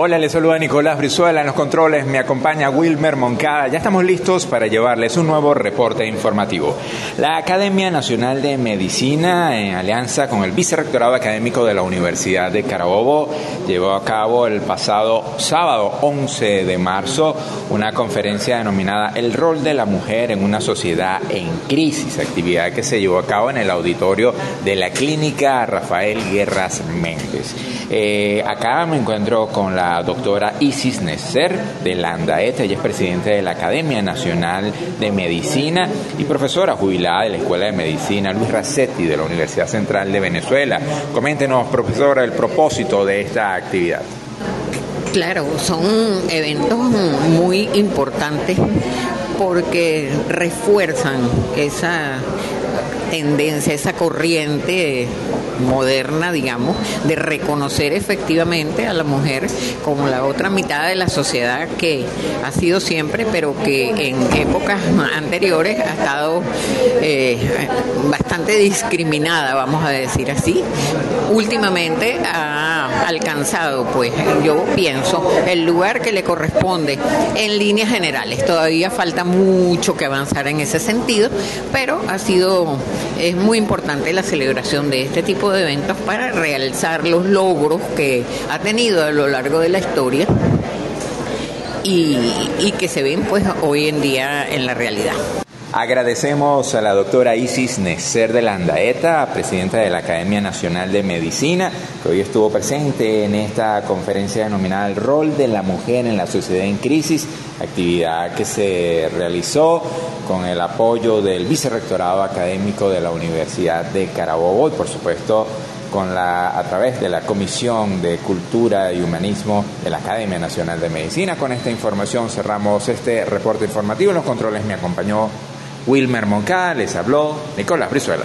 Hola, les saluda Nicolás Brizuela en los controles, me acompaña Wilmer Moncada. Ya estamos listos para llevarles un nuevo reporte informativo. La Academia Nacional de Medicina, en alianza con el Vicerrectorado Académico de la Universidad de Carabobo, llevó a cabo el pasado sábado 11 de marzo una conferencia denominada El rol de la mujer en una sociedad en crisis, actividad que se llevó a cabo en el auditorio de la Clínica Rafael Guerras Méndez. Eh, acá me encuentro con la doctora Isis Neser de la ella es presidenta de la Academia Nacional de Medicina y profesora jubilada de la Escuela de Medicina Luis Racetti de la Universidad Central de Venezuela. Coméntenos, profesora, el propósito de esta actividad. Claro, son eventos muy importantes porque refuerzan esa tendencia, esa corriente moderna, digamos, de reconocer efectivamente a la mujer como la otra mitad de la sociedad que ha sido siempre, pero que en épocas anteriores ha estado eh, bastante discriminada, vamos a decir así. Últimamente ha alcanzado, pues yo pienso, el lugar que le corresponde en líneas generales. Todavía falta mucho que avanzar en ese sentido, pero ha sido, es muy importante la celebración de este tipo de eventos para realzar los logros que ha tenido a lo largo de la historia y, que se ven pues hoy en día en la realidad. Agradecemos a la doctora Isis Necer de Landaeta, presidenta de la Academia Nacional de Medicina, que hoy estuvo presente en esta conferencia denominada El rol de la mujer en la sociedad en crisis, actividad que se realizó con el apoyo del Vicerrectorado Académico de la Universidad de Carabobo y, por supuesto, con la, a través de la Comisión de Cultura y Humanismo de la Academia Nacional de Medicina. Con esta información cerramos este reporte informativo. Los controles me acompañó Wilmer Moncada, les habló Nicolás Brizuela.